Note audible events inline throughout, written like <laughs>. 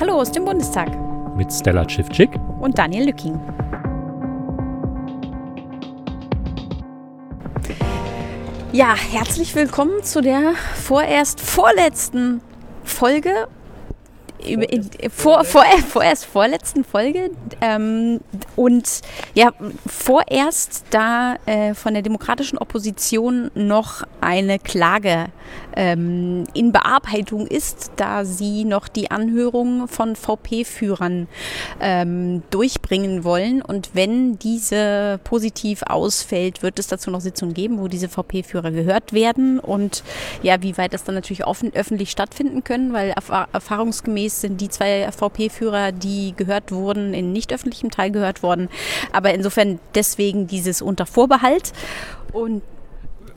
Hallo aus dem Bundestag. Mit Stella Schiffczyk und Daniel Lücking. Ja, herzlich willkommen zu der vorerst vorletzten Folge vor, vor, vorerst vorletzten Folge ähm, und ja, vorerst da äh, von der demokratischen Opposition noch eine Klage ähm, in Bearbeitung ist, da sie noch die Anhörung von VP-Führern ähm, durchbringen wollen. Und wenn diese positiv ausfällt, wird es dazu noch Sitzungen geben, wo diese VP-Führer gehört werden und ja, wie weit das dann natürlich offen, öffentlich stattfinden können, weil erfahrungsgemäß sind die zwei VP-Führer, die gehört wurden, in nicht öffentlichem Teil gehört worden. Aber insofern deswegen dieses unter Vorbehalt. Und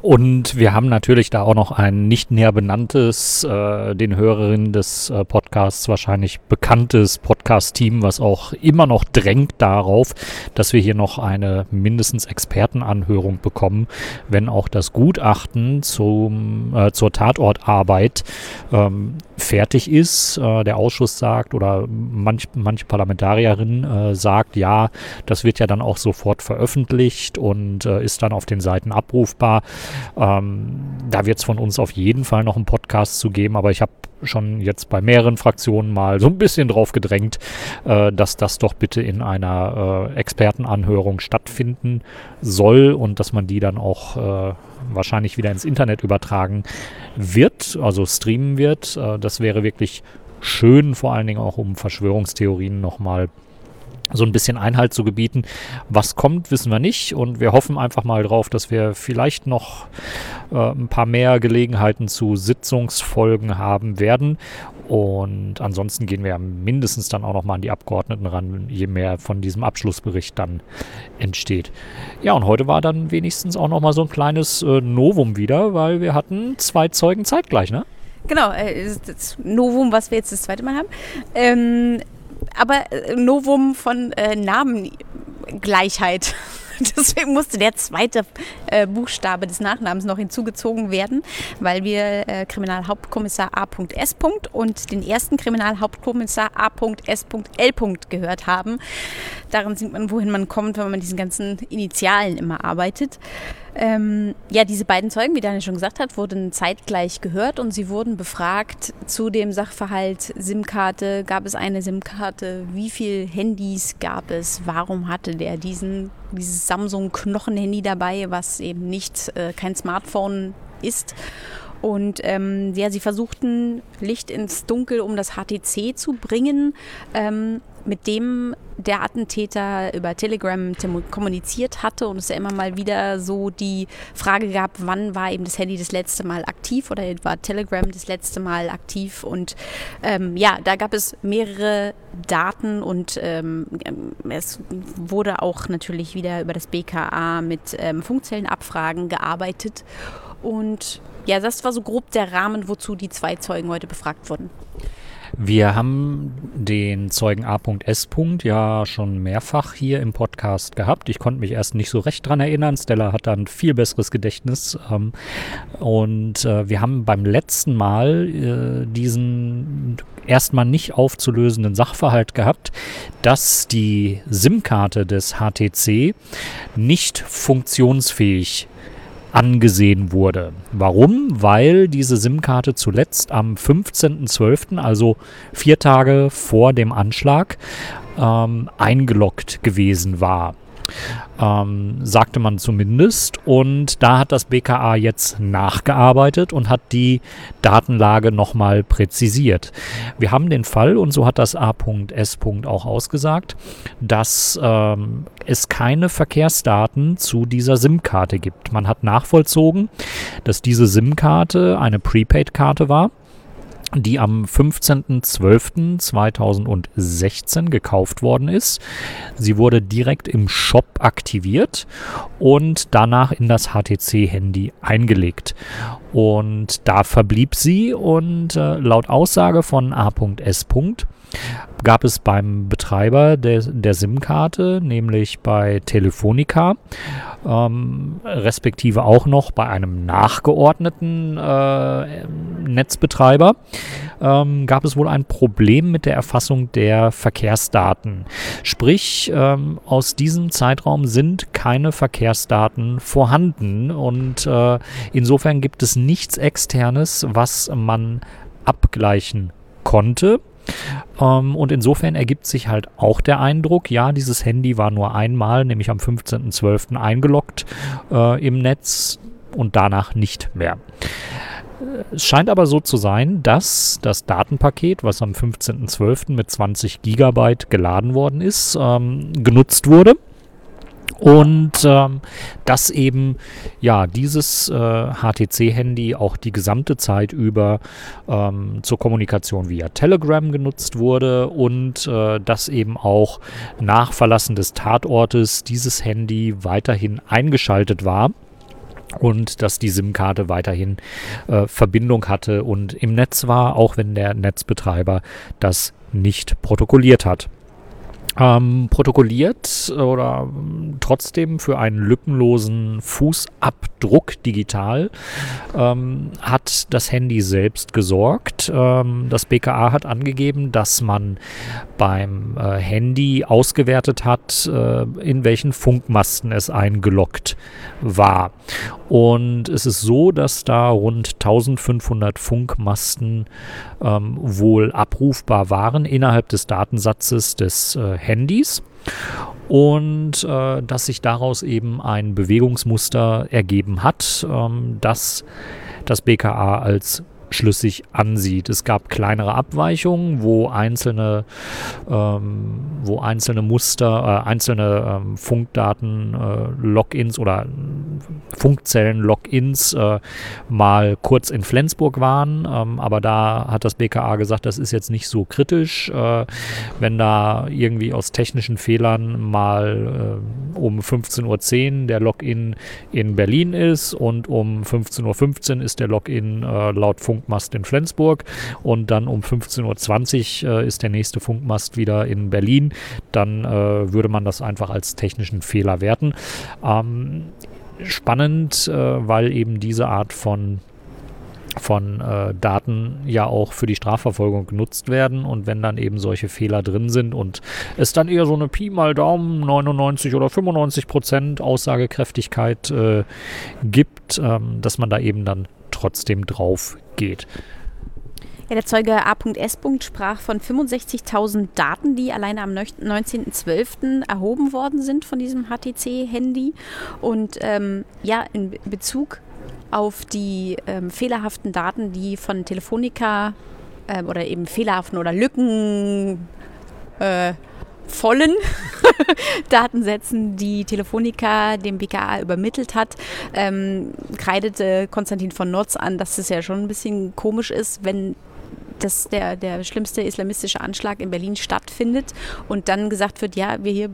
und wir haben natürlich da auch noch ein nicht näher benanntes, äh, den Hörerinnen des äh, Podcasts wahrscheinlich bekanntes Podcast-Team, was auch immer noch drängt darauf, dass wir hier noch eine mindestens Expertenanhörung bekommen, wenn auch das Gutachten zum, äh, zur Tatortarbeit ähm, fertig ist. Äh, der Ausschuss sagt oder manch, manche Parlamentarierin äh, sagt, ja, das wird ja dann auch sofort veröffentlicht und äh, ist dann auf den Seiten abrufbar. Ähm, da wird es von uns auf jeden Fall noch einen Podcast zu geben, aber ich habe schon jetzt bei mehreren Fraktionen mal so ein bisschen drauf gedrängt, äh, dass das doch bitte in einer äh, Expertenanhörung stattfinden soll und dass man die dann auch äh, wahrscheinlich wieder ins Internet übertragen wird, also streamen wird. Äh, das wäre wirklich schön, vor allen Dingen auch um Verschwörungstheorien nochmal so ein bisschen Einhalt zu gebieten. Was kommt, wissen wir nicht und wir hoffen einfach mal drauf, dass wir vielleicht noch äh, ein paar mehr Gelegenheiten zu Sitzungsfolgen haben werden. Und ansonsten gehen wir ja mindestens dann auch noch mal an die Abgeordneten ran, je mehr von diesem Abschlussbericht dann entsteht. Ja, und heute war dann wenigstens auch noch mal so ein kleines äh, Novum wieder, weil wir hatten zwei Zeugen zeitgleich, ne? Genau, äh, das Novum, was wir jetzt das zweite Mal haben. Ähm, aber äh, Novum von äh, Namengleichheit. <laughs> Deswegen musste der zweite äh, Buchstabe des Nachnamens noch hinzugezogen werden, weil wir äh, Kriminalhauptkommissar A.S. und den ersten Kriminalhauptkommissar A.S.L. gehört haben. Darin sieht man, wohin man kommt, wenn man mit diesen ganzen Initialen immer arbeitet. Ähm, ja, diese beiden Zeugen, wie Daniel schon gesagt hat, wurden zeitgleich gehört und sie wurden befragt zu dem Sachverhalt SIM-Karte. Gab es eine SIM-Karte? Wie viele Handys gab es? Warum hatte der diesen, dieses Samsung-Knochen-Handy dabei, was eben nicht äh, kein Smartphone ist? Und ähm, ja, sie versuchten Licht ins Dunkel, um das HTC zu bringen. Ähm, mit dem der Attentäter über Telegram kommuniziert hatte und es ja immer mal wieder so die Frage gab, wann war eben das Handy das letzte Mal aktiv oder war Telegram das letzte Mal aktiv und ähm, ja, da gab es mehrere Daten und ähm, es wurde auch natürlich wieder über das BKA mit ähm, Funkzellenabfragen gearbeitet und ja, das war so grob der Rahmen, wozu die zwei Zeugen heute befragt wurden. Wir haben den Zeugen A.S. ja schon mehrfach hier im Podcast gehabt. Ich konnte mich erst nicht so recht dran erinnern. Stella hat dann viel besseres Gedächtnis. Ähm, und äh, wir haben beim letzten Mal äh, diesen erstmal nicht aufzulösenden Sachverhalt gehabt, dass die SIM-Karte des HTC nicht funktionsfähig angesehen wurde. Warum? Weil diese SIM-Karte zuletzt am 15.12., also vier Tage vor dem Anschlag, ähm, eingeloggt gewesen war ähm, sagte man zumindest. Und da hat das BKA jetzt nachgearbeitet und hat die Datenlage nochmal präzisiert. Wir haben den Fall, und so hat das A.S. auch ausgesagt, dass ähm, es keine Verkehrsdaten zu dieser SIM-Karte gibt. Man hat nachvollzogen, dass diese SIM-Karte eine Prepaid-Karte war die am 15.12.2016 gekauft worden ist. Sie wurde direkt im Shop aktiviert und danach in das HTC-Handy eingelegt. Und da verblieb sie und äh, laut Aussage von A.S. gab es beim Betreiber der, der SIM-Karte, nämlich bei Telefonica, ähm, respektive auch noch bei einem nachgeordneten äh, Netzbetreiber, ähm, gab es wohl ein Problem mit der Erfassung der Verkehrsdaten. Sprich, ähm, aus diesem Zeitraum sind keine Verkehrsdaten vorhanden und äh, insofern gibt es nichts externes, was man abgleichen konnte. Ähm, und insofern ergibt sich halt auch der Eindruck, ja, dieses Handy war nur einmal, nämlich am 15.12. eingeloggt äh, im Netz und danach nicht mehr. Es scheint aber so zu sein, dass das Datenpaket, was am 15.12. mit 20 Gigabyte geladen worden ist, ähm, genutzt wurde und ähm, dass eben ja dieses äh, HTC-Handy auch die gesamte Zeit über ähm, zur Kommunikation via Telegram genutzt wurde und äh, dass eben auch nach Verlassen des Tatortes dieses Handy weiterhin eingeschaltet war und dass die SIM-Karte weiterhin äh, Verbindung hatte und im Netz war, auch wenn der Netzbetreiber das nicht protokolliert hat ähm, protokolliert oder ähm, trotzdem für einen lückenlosen Fußabdruck digital ähm, hat das Handy selbst gesorgt. Ähm, das BKA hat angegeben, dass man beim äh, Handy ausgewertet hat, äh, in welchen Funkmasten es eingeloggt war. Und es ist so, dass da rund 1500 Funkmasten ähm, wohl abrufbar waren innerhalb des Datensatzes des äh, Handys und äh, dass sich daraus eben ein Bewegungsmuster ergeben hat, ähm, das das BKA als schlüssig ansieht. Es gab kleinere Abweichungen, wo einzelne, ähm, wo einzelne Muster, äh, einzelne ähm, Funkdaten, äh, Logins oder Funkzellen, Logins äh, mal kurz in Flensburg waren. Ähm, aber da hat das BKA gesagt, das ist jetzt nicht so kritisch. Äh, wenn da irgendwie aus technischen Fehlern mal äh, um 15.10 Uhr der Login in Berlin ist und um 15.15 Uhr ist der Login äh, laut Funk Funkmast in Flensburg und dann um 15.20 Uhr äh, ist der nächste Funkmast wieder in Berlin. Dann äh, würde man das einfach als technischen Fehler werten. Ähm, spannend, äh, weil eben diese Art von von äh, Daten ja auch für die Strafverfolgung genutzt werden und wenn dann eben solche Fehler drin sind und es dann eher so eine Pi mal Daumen 99 oder 95 Prozent Aussagekräftigkeit äh, gibt, ähm, dass man da eben dann trotzdem drauf geht. Ja, der Zeuge A.S. sprach von 65.000 Daten, die alleine am 19.12. erhoben worden sind von diesem HTC-Handy. Und ähm, ja, in Bezug auf die ähm, fehlerhaften Daten, die von Telefonica äh, oder eben fehlerhaften oder Lücken äh, vollen <laughs> Datensätzen, die Telefonica dem BKA übermittelt hat, ähm, kreidete Konstantin von Notz an, dass es ja schon ein bisschen komisch ist, wenn dass der, der schlimmste islamistische Anschlag in Berlin stattfindet und dann gesagt wird, ja, wir hier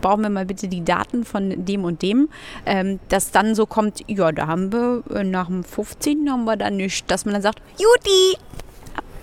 brauchen wir mal bitte die Daten von dem und dem, ähm, dass dann so kommt, ja, da haben wir äh, nach dem 15. haben wir da nichts, dass man dann sagt, Juti,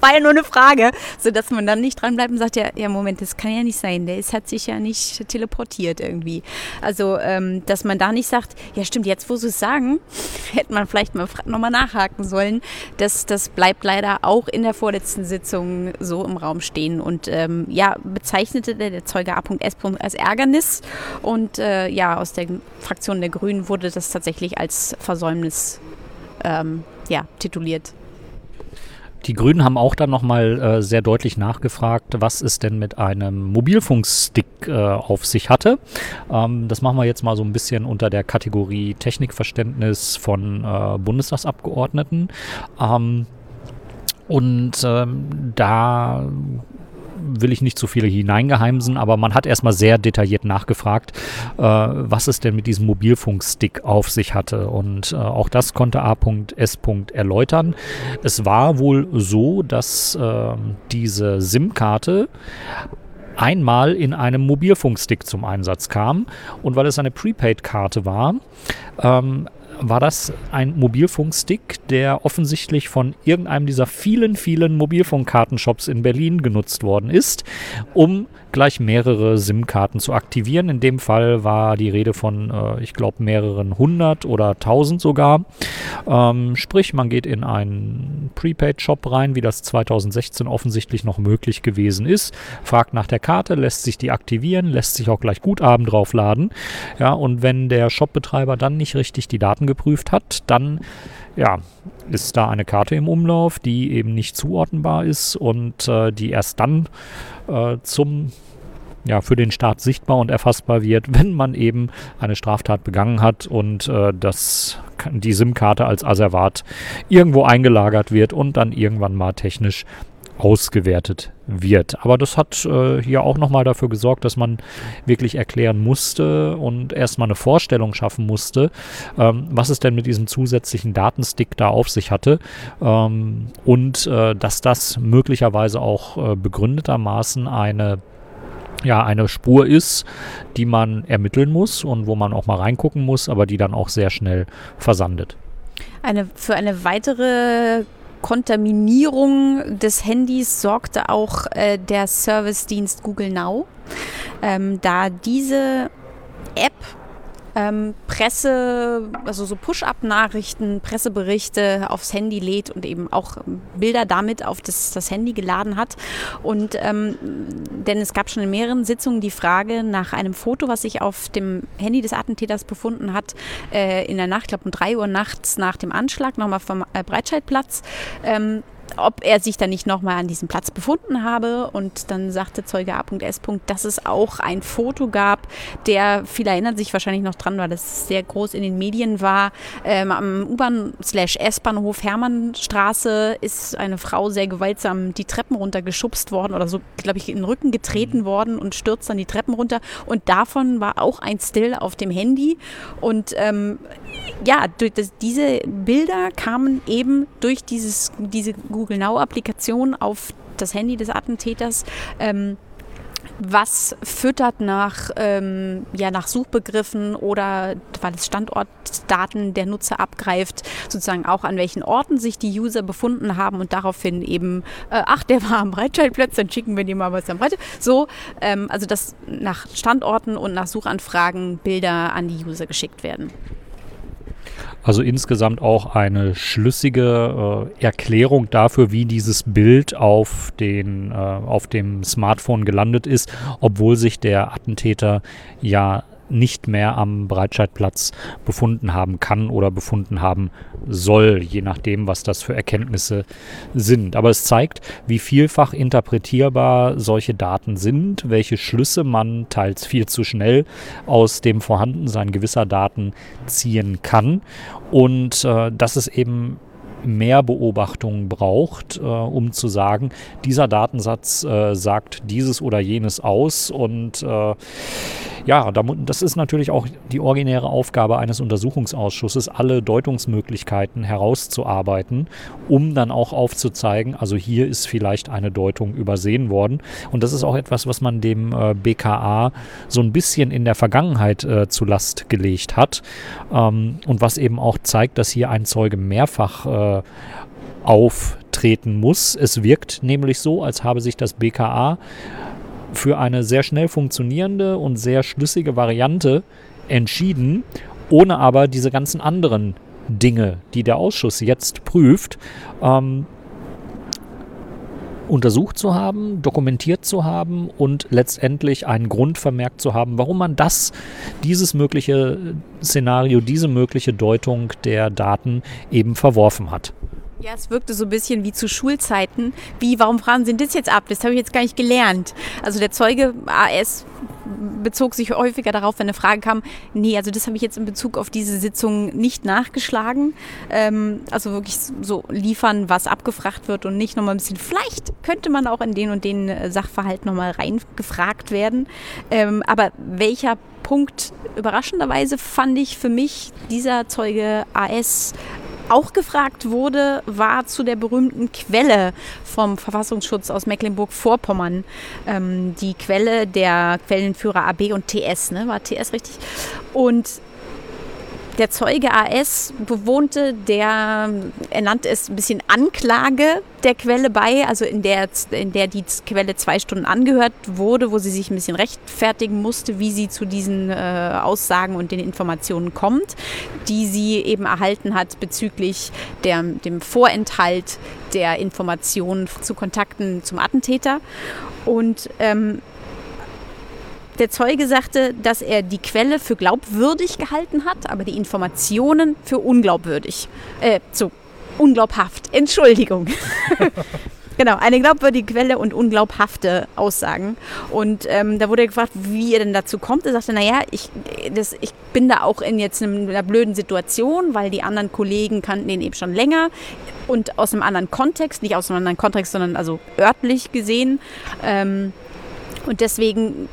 war ja nur eine Frage, sodass man dann nicht dran bleibt und sagt, ja, ja, Moment, das kann ja nicht sein, der ist, hat sich ja nicht teleportiert irgendwie. Also, ähm, dass man da nicht sagt, ja stimmt, jetzt wo sie es sagen, <laughs> hätte man vielleicht mal nochmal nachhaken sollen. Das, das bleibt leider auch in der vorletzten Sitzung so im Raum stehen und ähm, ja, bezeichnete der, der Zeuge A.S. als Ärgernis und äh, ja, aus der Fraktion der Grünen wurde das tatsächlich als Versäumnis ähm, ja, tituliert. Die Grünen haben auch dann nochmal äh, sehr deutlich nachgefragt, was es denn mit einem Mobilfunkstick äh, auf sich hatte. Ähm, das machen wir jetzt mal so ein bisschen unter der Kategorie Technikverständnis von äh, Bundestagsabgeordneten. Ähm, und ähm, da will ich nicht zu viele hineingeheimsen, aber man hat erstmal sehr detailliert nachgefragt, äh, was es denn mit diesem Mobilfunkstick auf sich hatte. Und äh, auch das konnte A.S. erläutern. Es war wohl so, dass äh, diese SIM-Karte einmal in einem Mobilfunkstick zum Einsatz kam. Und weil es eine Prepaid-Karte war, ähm, war das ein Mobilfunkstick, der offensichtlich von irgendeinem dieser vielen, vielen Mobilfunkkartenshops in Berlin genutzt worden ist, um gleich mehrere SIM-Karten zu aktivieren. In dem Fall war die Rede von, äh, ich glaube, mehreren hundert oder tausend sogar. Ähm, sprich, man geht in einen Prepaid-Shop rein, wie das 2016 offensichtlich noch möglich gewesen ist, fragt nach der Karte, lässt sich die aktivieren, lässt sich auch gleich Guthaben draufladen. Ja, und wenn der Shopbetreiber dann nicht richtig die Daten geprüft hat, dann ja, ist da eine Karte im Umlauf, die eben nicht zuordnenbar ist und äh, die erst dann äh, zum ja, für den Staat sichtbar und erfassbar wird, <laughs> wenn man eben eine Straftat begangen hat und äh, das, die SIM-Karte als Asservat irgendwo eingelagert wird und dann irgendwann mal technisch ausgewertet wird. Aber das hat äh, hier auch nochmal dafür gesorgt, dass man wirklich erklären musste und erstmal eine Vorstellung schaffen musste, ähm, was es denn mit diesem zusätzlichen Datenstick da auf sich hatte ähm, und äh, dass das möglicherweise auch äh, begründetermaßen eine ja eine Spur ist, die man ermitteln muss und wo man auch mal reingucken muss, aber die dann auch sehr schnell versandet. Eine, für eine weitere Kontaminierung des Handys sorgte auch äh, der Servicedienst Google Now, ähm, da diese App ähm, Presse, also so Push-up-Nachrichten, Presseberichte aufs Handy lädt und eben auch Bilder damit auf das, das Handy geladen hat. Und ähm, denn es gab schon in mehreren Sitzungen die Frage nach einem Foto, was sich auf dem Handy des Attentäters befunden hat, äh, in der Nacht, ich glaube um drei Uhr nachts nach dem Anschlag, nochmal vom äh, Breitscheidplatz. Ähm, ob er sich dann nicht nochmal an diesem Platz befunden habe. Und dann sagte Zeuge A.S. dass es auch ein Foto gab, der, viele erinnern sich wahrscheinlich noch dran, weil das sehr groß in den Medien war. Ähm, am U-Bahn-S-Bahnhof Hermannstraße ist eine Frau sehr gewaltsam die Treppen runtergeschubst worden oder so, glaube ich, in den Rücken getreten mhm. worden und stürzt dann die Treppen runter. Und davon war auch ein Still auf dem Handy. Und ähm, ja, das, diese Bilder kamen eben durch dieses, diese Google Now-Applikation auf das Handy des Attentäters. Ähm, was füttert nach, ähm, ja, nach Suchbegriffen oder weil es Standortdaten der Nutzer abgreift, sozusagen auch an welchen Orten sich die User befunden haben und daraufhin eben, äh, ach, der war am Breitscheidplatz, dann schicken wir dir mal was am Breitscheid. So, ähm, also dass nach Standorten und nach Suchanfragen Bilder an die User geschickt werden. Also insgesamt auch eine schlüssige äh, Erklärung dafür, wie dieses Bild auf, den, äh, auf dem Smartphone gelandet ist, obwohl sich der Attentäter ja nicht mehr am Breitscheidplatz befunden haben kann oder befunden haben soll, je nachdem, was das für Erkenntnisse sind. Aber es zeigt, wie vielfach interpretierbar solche Daten sind, welche Schlüsse man teils viel zu schnell aus dem Vorhandensein gewisser Daten ziehen kann und äh, dass es eben mehr Beobachtungen braucht, äh, um zu sagen, dieser Datensatz äh, sagt dieses oder jenes aus und äh, ja, das ist natürlich auch die originäre Aufgabe eines Untersuchungsausschusses, alle Deutungsmöglichkeiten herauszuarbeiten, um dann auch aufzuzeigen, also hier ist vielleicht eine Deutung übersehen worden. Und das ist auch etwas, was man dem äh, BKA so ein bisschen in der Vergangenheit äh, zu Last gelegt hat ähm, und was eben auch zeigt, dass hier ein Zeuge mehrfach äh, auftreten muss. Es wirkt nämlich so, als habe sich das BKA für eine sehr schnell funktionierende und sehr schlüssige Variante entschieden, ohne aber diese ganzen anderen Dinge, die der Ausschuss jetzt prüft, ähm, untersucht zu haben, dokumentiert zu haben und letztendlich einen Grund vermerkt zu haben, warum man das, dieses mögliche Szenario, diese mögliche Deutung der Daten eben verworfen hat. Ja, es wirkte so ein bisschen wie zu Schulzeiten. Wie, warum fragen Sie das jetzt ab? Das habe ich jetzt gar nicht gelernt. Also der Zeuge AS bezog sich häufiger darauf, wenn eine Frage kam, nee, also das habe ich jetzt in Bezug auf diese Sitzung nicht nachgeschlagen. Ähm, also wirklich so liefern, was abgefragt wird und nicht nochmal ein bisschen, vielleicht könnte man auch in den und den äh, Sachverhalt nochmal reingefragt werden. Ähm, aber welcher Punkt überraschenderweise fand ich für mich dieser Zeuge AS auch gefragt wurde, war zu der berühmten Quelle vom Verfassungsschutz aus Mecklenburg-Vorpommern. Ähm, die Quelle der Quellenführer AB und TS, ne? war TS richtig? Und der Zeuge AS bewohnte, der, er nannte es ein bisschen Anklage der Quelle bei, also in der, in der die Quelle zwei Stunden angehört wurde, wo sie sich ein bisschen rechtfertigen musste, wie sie zu diesen äh, Aussagen und den Informationen kommt, die sie eben erhalten hat bezüglich der, dem Vorenthalt der Informationen zu Kontakten zum Attentäter. Und ähm, der Zeuge sagte, dass er die Quelle für glaubwürdig gehalten hat, aber die Informationen für unglaubwürdig. Äh, so, unglaubhaft. Entschuldigung. <laughs> Genau, eine glaubwürdige Quelle und unglaubhafte Aussagen. Und ähm, da wurde er gefragt, wie er denn dazu kommt. Er sagte, naja, ich, das, ich bin da auch in jetzt einer blöden Situation, weil die anderen Kollegen kannten ihn eben schon länger und aus einem anderen Kontext, nicht aus einem anderen Kontext, sondern also örtlich gesehen. Ähm, und deswegen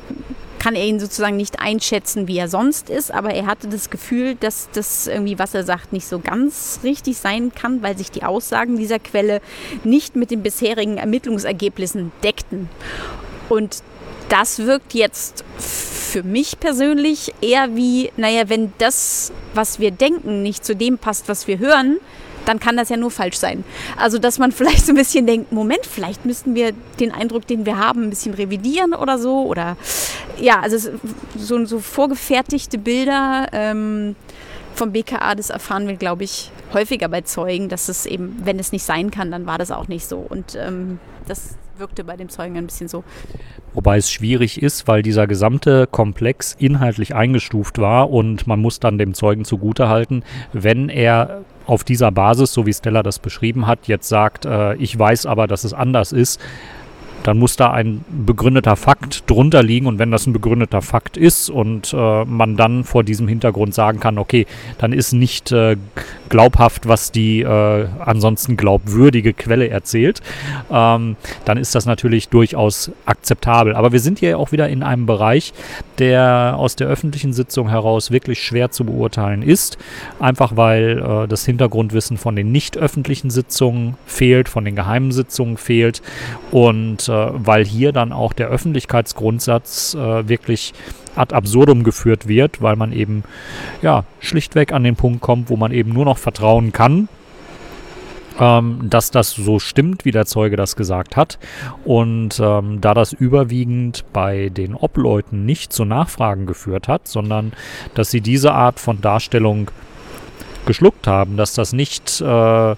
kann er ihn sozusagen nicht einschätzen, wie er sonst ist, aber er hatte das Gefühl, dass das irgendwie, was er sagt, nicht so ganz richtig sein kann, weil sich die Aussagen dieser Quelle nicht mit den bisherigen Ermittlungsergebnissen deckten. Und das wirkt jetzt für mich persönlich eher wie, naja, wenn das, was wir denken, nicht zu dem passt, was wir hören, dann kann das ja nur falsch sein. Also, dass man <laughs> vielleicht so ein bisschen denkt, Moment, vielleicht müssten wir den Eindruck, den wir haben, ein bisschen revidieren oder so. Oder ja, also so, so vorgefertigte Bilder ähm, vom BKA, das erfahren wir, glaube ich, häufiger bei Zeugen, dass es eben, wenn es nicht sein kann, dann war das auch nicht so. Und ähm, das wirkte bei dem Zeugen ein bisschen so. Wobei es schwierig ist, weil dieser gesamte Komplex inhaltlich eingestuft war und man muss dann dem Zeugen zugutehalten, wenn er auf dieser Basis, so wie Stella das beschrieben hat, jetzt sagt, äh, ich weiß aber, dass es anders ist, dann muss da ein begründeter Fakt drunter liegen. Und wenn das ein begründeter Fakt ist und äh, man dann vor diesem Hintergrund sagen kann, okay, dann ist nicht äh, glaubhaft, was die äh, ansonsten glaubwürdige Quelle erzählt, ähm, dann ist das natürlich durchaus akzeptabel. Aber wir sind hier auch wieder in einem Bereich, der aus der öffentlichen Sitzung heraus wirklich schwer zu beurteilen ist. Einfach weil äh, das Hintergrundwissen von den nicht öffentlichen Sitzungen fehlt, von den geheimen Sitzungen fehlt und weil hier dann auch der Öffentlichkeitsgrundsatz äh, wirklich ad absurdum geführt wird, weil man eben ja schlichtweg an den Punkt kommt, wo man eben nur noch vertrauen kann, ähm, dass das so stimmt, wie der Zeuge das gesagt hat. Und ähm, da das überwiegend bei den Obleuten nicht zu Nachfragen geführt hat, sondern dass sie diese Art von Darstellung geschluckt haben, dass das nicht äh,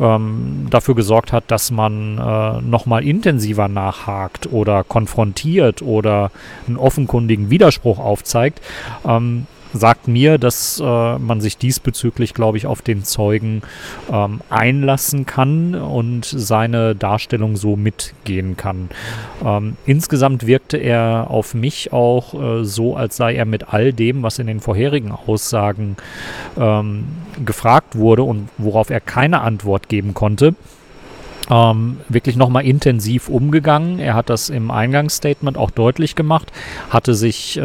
ähm, dafür gesorgt hat, dass man äh, nochmal intensiver nachhakt oder konfrontiert oder einen offenkundigen Widerspruch aufzeigt. Ähm, sagt mir, dass äh, man sich diesbezüglich, glaube ich, auf den Zeugen ähm, einlassen kann und seine Darstellung so mitgehen kann. Ähm, insgesamt wirkte er auf mich auch äh, so, als sei er mit all dem, was in den vorherigen Aussagen ähm, gefragt wurde und worauf er keine Antwort geben konnte, ähm, wirklich nochmal intensiv umgegangen. Er hat das im Eingangsstatement auch deutlich gemacht, hatte sich äh,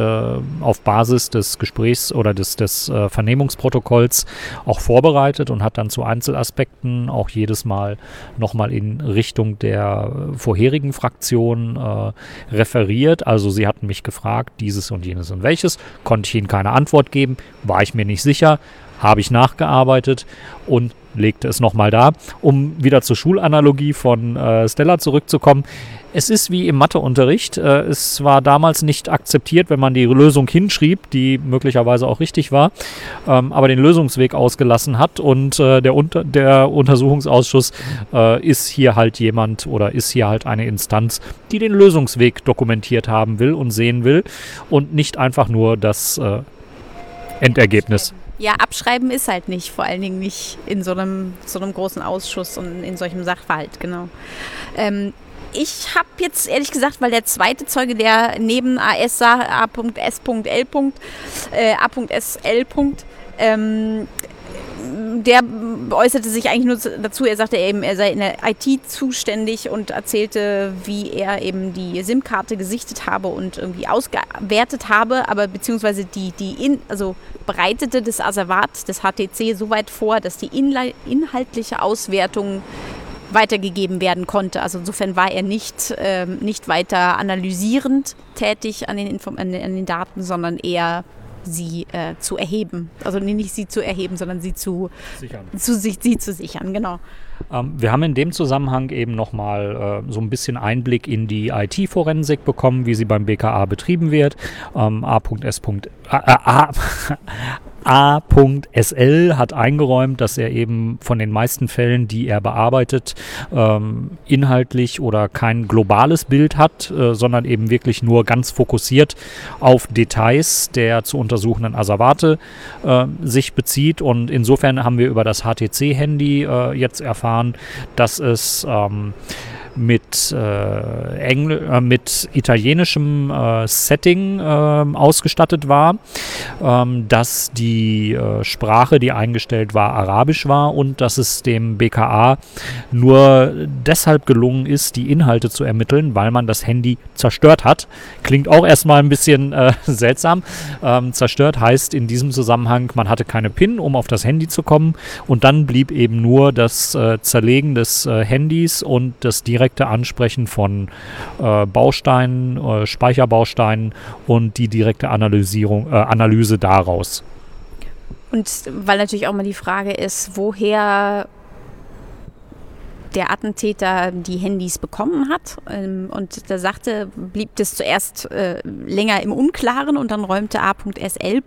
auf Basis des Gesprächs oder des, des äh, Vernehmungsprotokolls auch vorbereitet und hat dann zu Einzelaspekten auch jedes Mal nochmal in Richtung der vorherigen Fraktion äh, referiert. Also sie hatten mich gefragt, dieses und jenes und welches, konnte ich ihnen keine Antwort geben, war ich mir nicht sicher, habe ich nachgearbeitet und legte es nochmal da. Um wieder zur Schulanalogie von äh, Stella zurückzukommen. Es ist wie im Matheunterricht. Äh, es war damals nicht akzeptiert, wenn man die Lösung hinschrieb, die möglicherweise auch richtig war, ähm, aber den Lösungsweg ausgelassen hat. Und äh, der, Unter der Untersuchungsausschuss äh, ist hier halt jemand oder ist hier halt eine Instanz, die den Lösungsweg dokumentiert haben will und sehen will und nicht einfach nur das äh, Endergebnis. Ja, abschreiben ist halt nicht, vor allen Dingen nicht in so einem, so einem großen Ausschuss und in solchem Sachverhalt, genau. Ähm, ich habe jetzt ehrlich gesagt, weil der zweite Zeuge, der neben AS sah, A.S.L. A.S.L. Ähm, der äußerte sich eigentlich nur dazu, er sagte eben, er sei in der IT zuständig und erzählte, wie er eben die SIM-Karte gesichtet habe und irgendwie ausgewertet habe, aber beziehungsweise die, die in, also bereitete das Asservat des HTC so weit vor, dass die inhaltliche Auswertung weitergegeben werden konnte. Also insofern war er nicht, ähm, nicht weiter analysierend tätig an den, Inform an den Daten, sondern eher sie äh, zu erheben. Also nee, nicht sie zu erheben, sondern sie zu sichern. Zu, sich, sie zu sichern, genau. Ähm, wir haben in dem Zusammenhang eben nochmal äh, so ein bisschen Einblick in die IT-Forensik bekommen, wie sie beim BKA betrieben wird. Ähm, A.S. A, A.SL hat eingeräumt, dass er eben von den meisten Fällen, die er bearbeitet, ähm, inhaltlich oder kein globales Bild hat, äh, sondern eben wirklich nur ganz fokussiert auf Details der zu untersuchenden Asservate äh, sich bezieht. Und insofern haben wir über das HTC-Handy äh, jetzt erfahren, dass es ähm, mit, äh, Engl äh, mit italienischem äh, Setting äh, ausgestattet war, ähm, dass die äh, Sprache, die eingestellt war, arabisch war und dass es dem BKA nur deshalb gelungen ist, die Inhalte zu ermitteln, weil man das Handy zerstört hat. Klingt auch erstmal ein bisschen äh, <laughs> seltsam. Ähm, zerstört heißt in diesem Zusammenhang, man hatte keine PIN, um auf das Handy zu kommen und dann blieb eben nur das Zerlegen des Handys und das direkte direkte Ansprechen von äh, Bausteinen, äh, Speicherbausteinen und die direkte Analysierung, äh, Analyse daraus. Und weil natürlich auch mal die Frage ist, woher der Attentäter die Handys bekommen hat. Ähm, und da sagte, blieb das zuerst äh, länger im Unklaren und dann räumte A.SL.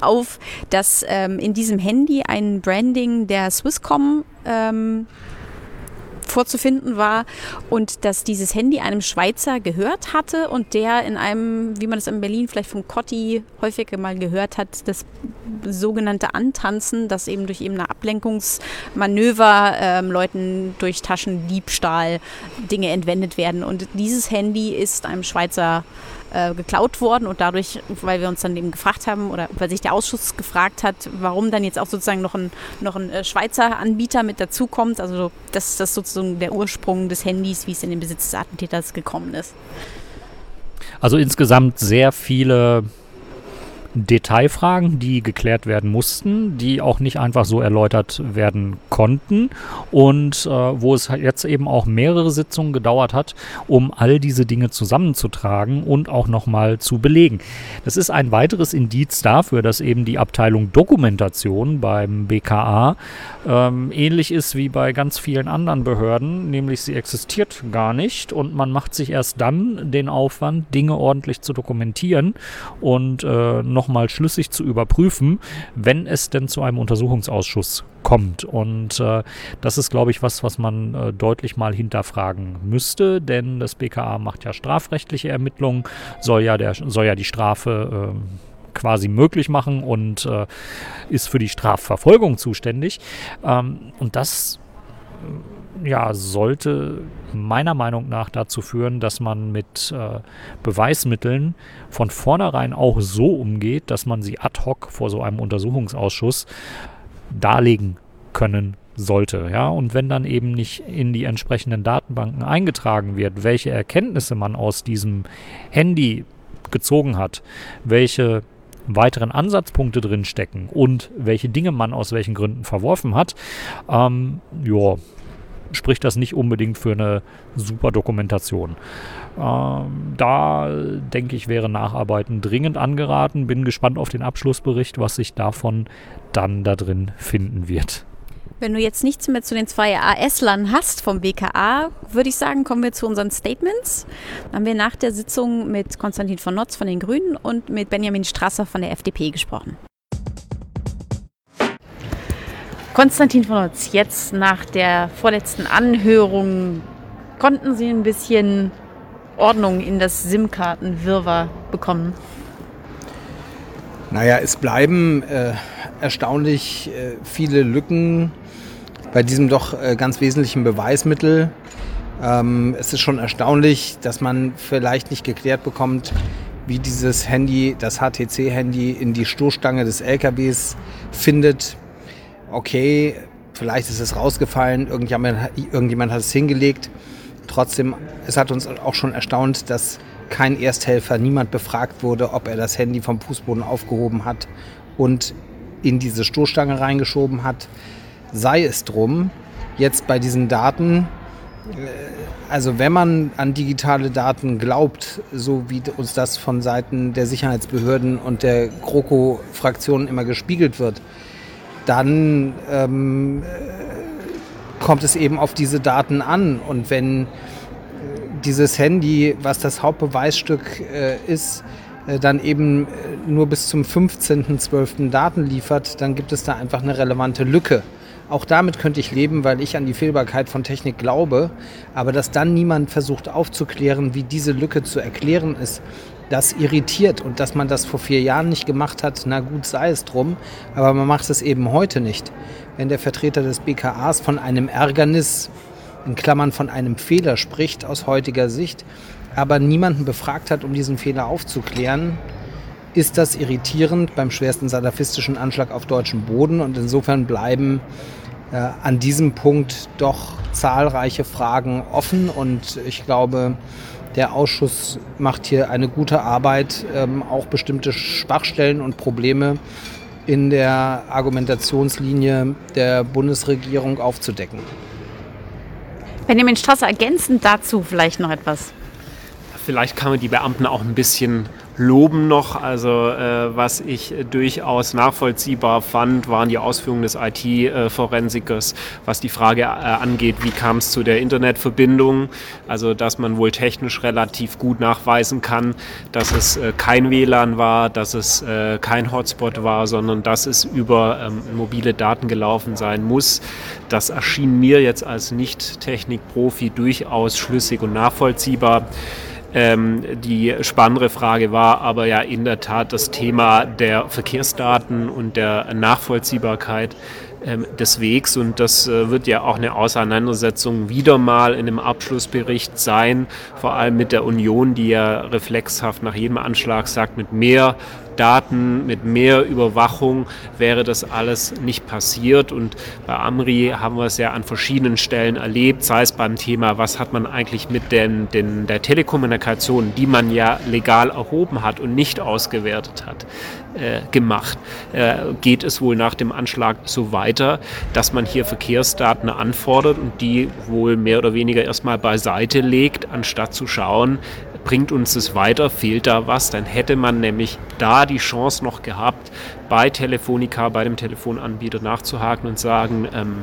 auf, dass ähm, in diesem Handy ein Branding der Swisscom ähm, vorzufinden war und dass dieses Handy einem Schweizer gehört hatte und der in einem, wie man es in Berlin vielleicht vom Cotti häufiger mal gehört hat, das sogenannte Antanzen, das eben durch eben eine Ablenkungsmanöver ähm, Leuten durch Taschendiebstahl Dinge entwendet werden. Und dieses Handy ist einem Schweizer äh, geklaut worden und dadurch, weil wir uns dann eben gefragt haben oder weil sich der Ausschuss gefragt hat, warum dann jetzt auch sozusagen noch ein, noch ein äh, Schweizer Anbieter mit dazukommt, also das ist sozusagen der Ursprung des Handys, wie es in den Besitz des Attentäters gekommen ist. Also insgesamt sehr viele Detailfragen, die geklärt werden mussten, die auch nicht einfach so erläutert werden konnten und äh, wo es jetzt eben auch mehrere Sitzungen gedauert hat, um all diese Dinge zusammenzutragen und auch nochmal zu belegen. Das ist ein weiteres Indiz dafür, dass eben die Abteilung Dokumentation beim BKA ähm, ähnlich ist wie bei ganz vielen anderen Behörden, nämlich sie existiert gar nicht und man macht sich erst dann den Aufwand, Dinge ordentlich zu dokumentieren und äh, nochmal schlüssig zu überprüfen, wenn es denn zu einem Untersuchungsausschuss kommt. Und äh, das ist, glaube ich, was, was man äh, deutlich mal hinterfragen müsste, denn das BKA macht ja strafrechtliche Ermittlungen, soll ja, der, soll ja die Strafe äh, quasi möglich machen und äh, ist für die Strafverfolgung zuständig. Ähm, und das ja, sollte meiner Meinung nach dazu führen, dass man mit äh, Beweismitteln von vornherein auch so umgeht, dass man sie ad hoc vor so einem Untersuchungsausschuss darlegen können sollte. Ja? Und wenn dann eben nicht in die entsprechenden Datenbanken eingetragen wird, welche Erkenntnisse man aus diesem Handy gezogen hat, welche weiteren Ansatzpunkte drin stecken und welche Dinge man aus welchen Gründen verworfen hat, ähm, ja, spricht das nicht unbedingt für eine super Dokumentation. Ähm, da denke ich, wäre Nacharbeiten dringend angeraten. Bin gespannt auf den Abschlussbericht, was sich davon dann da drin finden wird. Wenn du jetzt nichts mehr zu den zwei AS-Lern hast vom BKA, würde ich sagen, kommen wir zu unseren Statements. Dann haben wir nach der Sitzung mit Konstantin von Notz von den Grünen und mit Benjamin Strasser von der FDP gesprochen. Konstantin von Notz, jetzt nach der vorletzten Anhörung, konnten Sie ein bisschen Ordnung in das SIM-Kartenwirrwarr bekommen? Naja, es bleiben äh, erstaunlich äh, viele Lücken bei diesem doch äh, ganz wesentlichen Beweismittel. Ähm, es ist schon erstaunlich, dass man vielleicht nicht geklärt bekommt, wie dieses Handy, das HTC-Handy, in die Stoßstange des LKWs findet. Okay, vielleicht ist es rausgefallen, irgendjemand, irgendjemand hat es hingelegt. Trotzdem, es hat uns auch schon erstaunt, dass kein Ersthelfer, niemand befragt wurde, ob er das Handy vom Fußboden aufgehoben hat und in diese Stoßstange reingeschoben hat sei es drum, jetzt bei diesen Daten also wenn man an digitale Daten glaubt, so wie uns das von Seiten der Sicherheitsbehörden und der GroKo-Fraktion immer gespiegelt wird, dann ähm, kommt es eben auf diese Daten an. Und wenn dieses Handy, was das Hauptbeweisstück äh, ist, äh, dann eben äh, nur bis zum 15.12. Daten liefert, dann gibt es da einfach eine relevante Lücke. Auch damit könnte ich leben, weil ich an die Fehlbarkeit von Technik glaube. Aber dass dann niemand versucht aufzuklären, wie diese Lücke zu erklären ist, das irritiert. Und dass man das vor vier Jahren nicht gemacht hat, na gut, sei es drum. Aber man macht es eben heute nicht. Wenn der Vertreter des BKAs von einem Ärgernis, in Klammern von einem Fehler spricht aus heutiger Sicht, aber niemanden befragt hat, um diesen Fehler aufzuklären, ist das irritierend beim schwersten salafistischen Anschlag auf deutschem Boden. Und insofern bleiben an diesem Punkt doch zahlreiche Fragen offen. Und ich glaube, der Ausschuss macht hier eine gute Arbeit, ähm, auch bestimmte Schwachstellen und Probleme in der Argumentationslinie der Bundesregierung aufzudecken. Benjamin Strasser, ergänzend dazu vielleicht noch etwas. Vielleicht kann man die Beamten auch ein bisschen loben noch. Also äh, was ich durchaus nachvollziehbar fand, waren die Ausführungen des IT-Forensikers, was die Frage äh, angeht, wie kam es zu der Internetverbindung. Also dass man wohl technisch relativ gut nachweisen kann, dass es äh, kein WLAN war, dass es äh, kein Hotspot war, sondern dass es über ähm, mobile Daten gelaufen sein muss. Das erschien mir jetzt als Nicht-Technik-Profi durchaus schlüssig und nachvollziehbar. Ähm, die spannendere Frage war aber ja in der Tat das Thema der Verkehrsdaten und der Nachvollziehbarkeit ähm, des Wegs. Und das äh, wird ja auch eine Auseinandersetzung wieder mal in dem Abschlussbericht sein, vor allem mit der Union, die ja reflexhaft nach jedem Anschlag sagt, mit mehr Daten, mit mehr Überwachung wäre das alles nicht passiert. Und bei Amri haben wir es ja an verschiedenen Stellen erlebt, sei es beim Thema, was hat man eigentlich mit den, den, der Telekommunikation, die man ja legal erhoben hat und nicht ausgewertet hat, äh, gemacht. Äh, geht es wohl nach dem Anschlag so weiter, dass man hier Verkehrsdaten anfordert und die wohl mehr oder weniger erstmal beiseite legt, anstatt zu schauen, bringt uns das weiter, fehlt da was, dann hätte man nämlich da die Chance noch gehabt, bei Telefonica, bei dem Telefonanbieter nachzuhaken und sagen, ähm,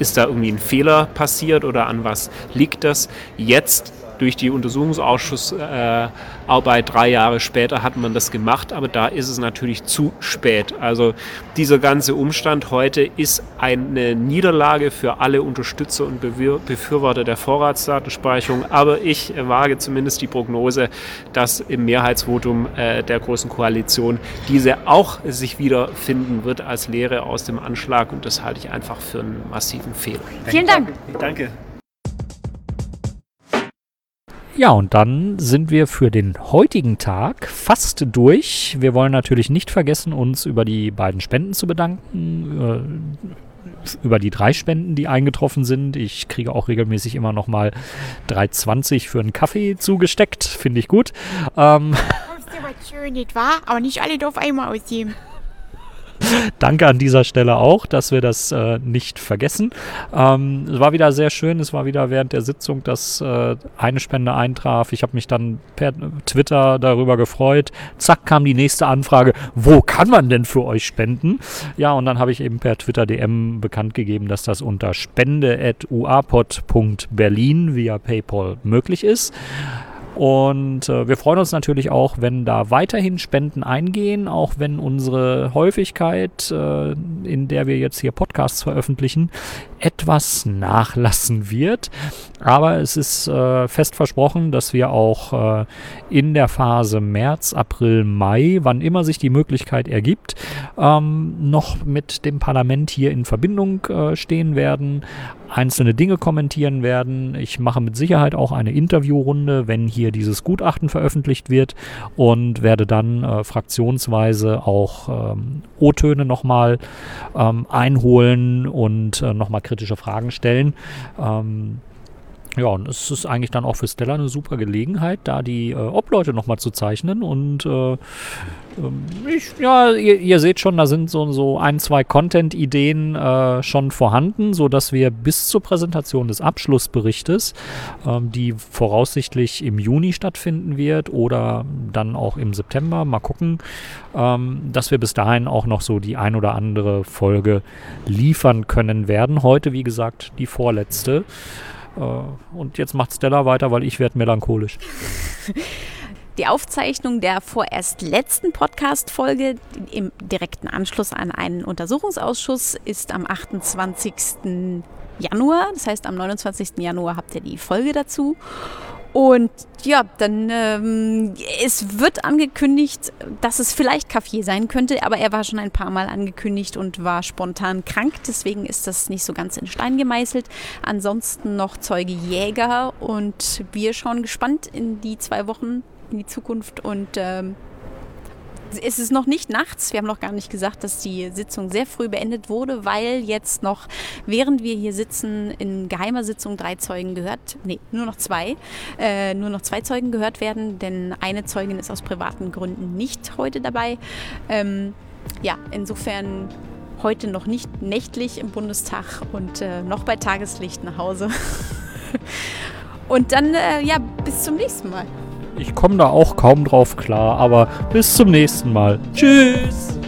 ist da irgendwie ein Fehler passiert oder an was liegt das? Jetzt durch die Untersuchungsausschussarbeit äh, drei Jahre später hat man das gemacht, aber da ist es natürlich zu spät. Also dieser ganze Umstand heute ist eine Niederlage für alle Unterstützer und Befürworter der Vorratsdatenspeicherung, aber ich wage zumindest die Prognose, dass im Mehrheitsvotum äh, der Großen Koalition diese auch sich wiederfinden wird als Lehre aus dem Anschlag und das halte ich einfach für einen massiven Fehler. Vielen Dank. Danke. Ja, und dann sind wir für den heutigen Tag fast durch. Wir wollen natürlich nicht vergessen, uns über die beiden Spenden zu bedanken. Äh, über die drei Spenden, die eingetroffen sind. Ich kriege auch regelmäßig immer noch mal 3,20 für einen Kaffee zugesteckt. Finde ich gut. Ähm, ja was schön, nicht wahr? Aber nicht alle auf einmal ausgeben. <laughs> Danke an dieser Stelle auch, dass wir das äh, nicht vergessen. Ähm, es war wieder sehr schön. Es war wieder während der Sitzung, dass äh, eine Spende eintraf. Ich habe mich dann per Twitter darüber gefreut. Zack, kam die nächste Anfrage. Wo kann man denn für euch spenden? Ja, und dann habe ich eben per Twitter DM bekannt gegeben, dass das unter spende.uapod.berlin via PayPal möglich ist. Und äh, wir freuen uns natürlich auch, wenn da weiterhin Spenden eingehen, auch wenn unsere Häufigkeit, äh, in der wir jetzt hier Podcasts veröffentlichen, etwas nachlassen wird. Aber es ist äh, fest versprochen, dass wir auch äh, in der Phase März, April, Mai, wann immer sich die Möglichkeit ergibt, ähm, noch mit dem Parlament hier in Verbindung äh, stehen werden, einzelne Dinge kommentieren werden. Ich mache mit Sicherheit auch eine Interviewrunde, wenn hier dieses Gutachten veröffentlicht wird und werde dann äh, fraktionsweise auch ähm, O-Töne nochmal ähm, einholen und äh, nochmal kritische Fragen stellen. Ähm, ja, und es ist eigentlich dann auch für Stella eine super Gelegenheit, da die äh, Obleute nochmal zu zeichnen. Und äh, ähm, ich, ja, ihr, ihr, seht schon, da sind so, so ein, zwei Content-Ideen äh, schon vorhanden, sodass wir bis zur Präsentation des Abschlussberichtes, ähm, die voraussichtlich im Juni stattfinden wird oder dann auch im September, mal gucken, ähm, dass wir bis dahin auch noch so die ein oder andere Folge liefern können werden. Heute, wie gesagt, die vorletzte. Äh, und jetzt macht Stella weiter, weil ich werde melancholisch. <laughs> Die Aufzeichnung der vorerst letzten Podcast-Folge im direkten Anschluss an einen Untersuchungsausschuss ist am 28. Januar. Das heißt, am 29. Januar habt ihr die Folge dazu. Und ja, dann ähm, es wird angekündigt, dass es vielleicht Kaffee sein könnte, aber er war schon ein paar Mal angekündigt und war spontan krank, deswegen ist das nicht so ganz in Stein gemeißelt. Ansonsten noch Zeuge Jäger und wir schauen gespannt in die zwei Wochen in die Zukunft und ähm, es ist noch nicht nachts. Wir haben noch gar nicht gesagt, dass die Sitzung sehr früh beendet wurde, weil jetzt noch, während wir hier sitzen, in geheimer Sitzung drei Zeugen gehört, nee, nur noch zwei, äh, nur noch zwei Zeugen gehört werden, denn eine Zeugin ist aus privaten Gründen nicht heute dabei. Ähm, ja, insofern heute noch nicht nächtlich im Bundestag und äh, noch bei Tageslicht nach Hause. <laughs> und dann, äh, ja, bis zum nächsten Mal. Ich komme da auch kaum drauf klar, aber bis zum nächsten Mal. Tschüss!